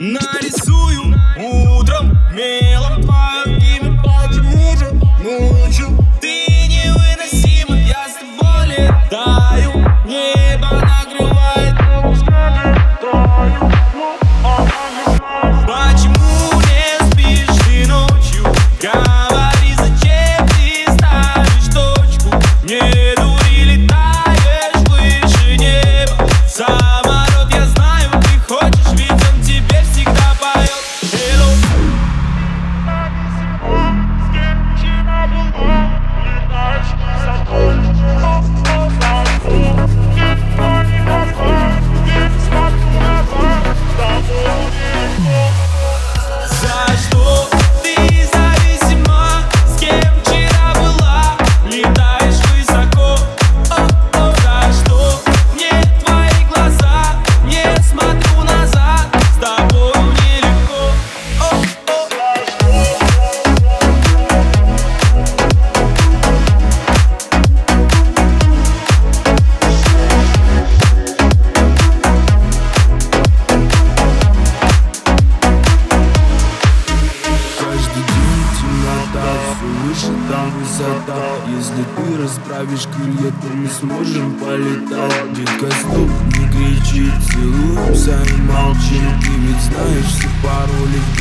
Нарисую утром мелом твою выше там высота Если ты расправишь крылья, то мы сможем полетать. Детка, стоп, не кричи, целуемся и молчим. Ты ведь знаешь все пароли в